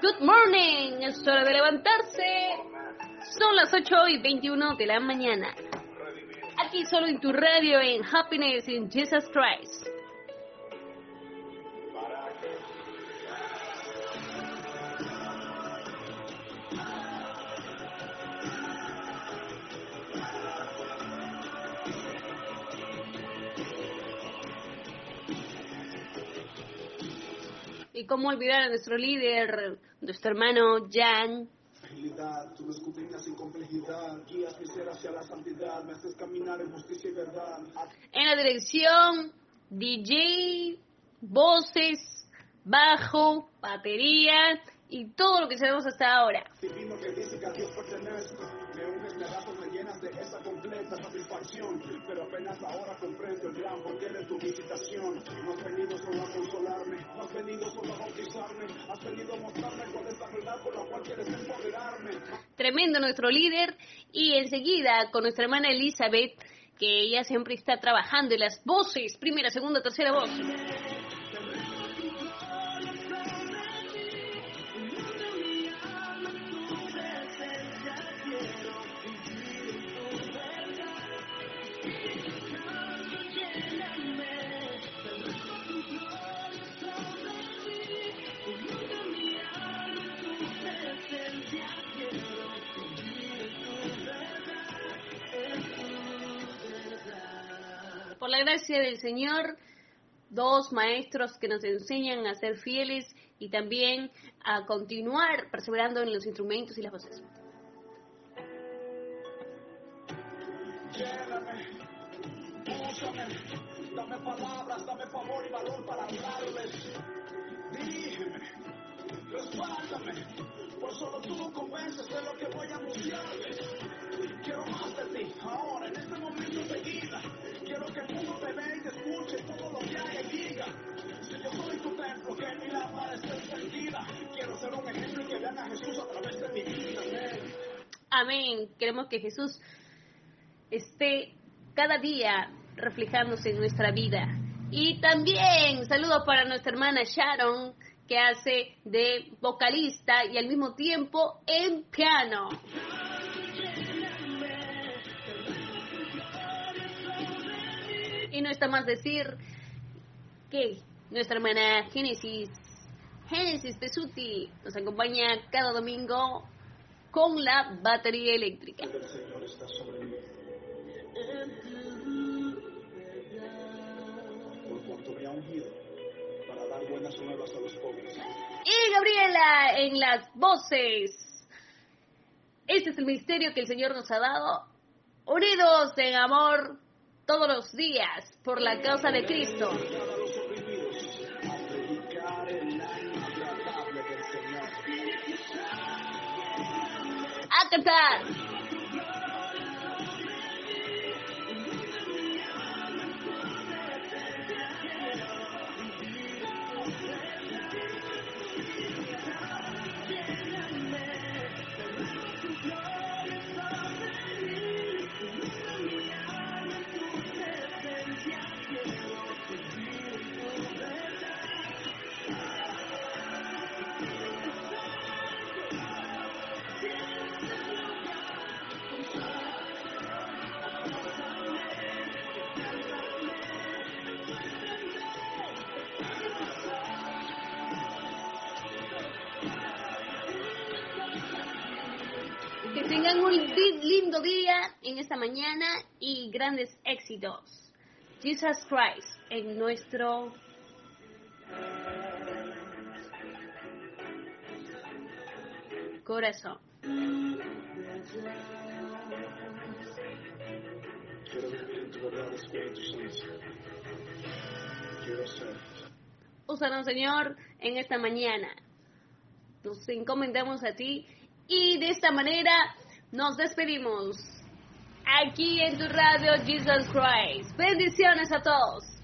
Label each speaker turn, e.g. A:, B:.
A: Good morning, es hora de levantarse. Son las 8 y 21 de la mañana. Aquí solo en tu radio en Happiness in Jesus Christ. Y cómo olvidar a nuestro líder, nuestro hermano Jan.
B: Agilidad, tú me escudriñas sin complejidad, guías mi ser hacia la santidad, me haces caminar en justicia y verdad.
A: En la dirección, DJ, voces, bajo, batería y todo lo que sabemos hasta ahora.
B: Divino que dice que a Dios pertenezco, me unges, me das, me llenas de esa completa satisfacción, pero apenas ahora comprendo el gran porqué de tu visitación. No has venido solo a consolarme, no has venido solo a bautizarme, has venido a mostrarme
A: Tremendo nuestro líder. Y enseguida con nuestra hermana Elizabeth, que ella siempre está trabajando en las voces, primera, segunda, tercera voz. Por la gracia del Señor, dos maestros que nos enseñan a ser fieles y también a continuar perseverando en los instrumentos y las voces.
B: Lléname, úsame, dame palabras, dame favor y valor para hablarles. Dígeme, respáldame, pues solo tú convences de lo que voy a anunciarles. Jesús a través de. Amén.
A: Amén. Queremos que Jesús esté cada día reflejándose en nuestra vida. Y también saludos para nuestra hermana Sharon, que hace de vocalista y al mismo tiempo en piano. Y no está más decir que nuestra hermana Génesis, Génesis Pesuti, nos acompaña cada domingo con la batería eléctrica.
B: El Señor está sobre mí. Por cuanto me ha ungido para dar buenas nuevas a los pobres.
A: Y Gabriela en las voces. Este es el misterio que el Señor nos ha dado, unidos en amor todos los días por la causa de Cristo.
B: Para los oprimidos, a predicar el
A: A Que tengan un li- lindo día en esta mañana y grandes éxitos. Jesus Christ en nuestro corazón. Úsanos, Señor, en esta mañana. Nos encomendamos a ti y de esta manera nos despedimos. Aquí en tu radio Jesus Christ. Bendiciones a todos.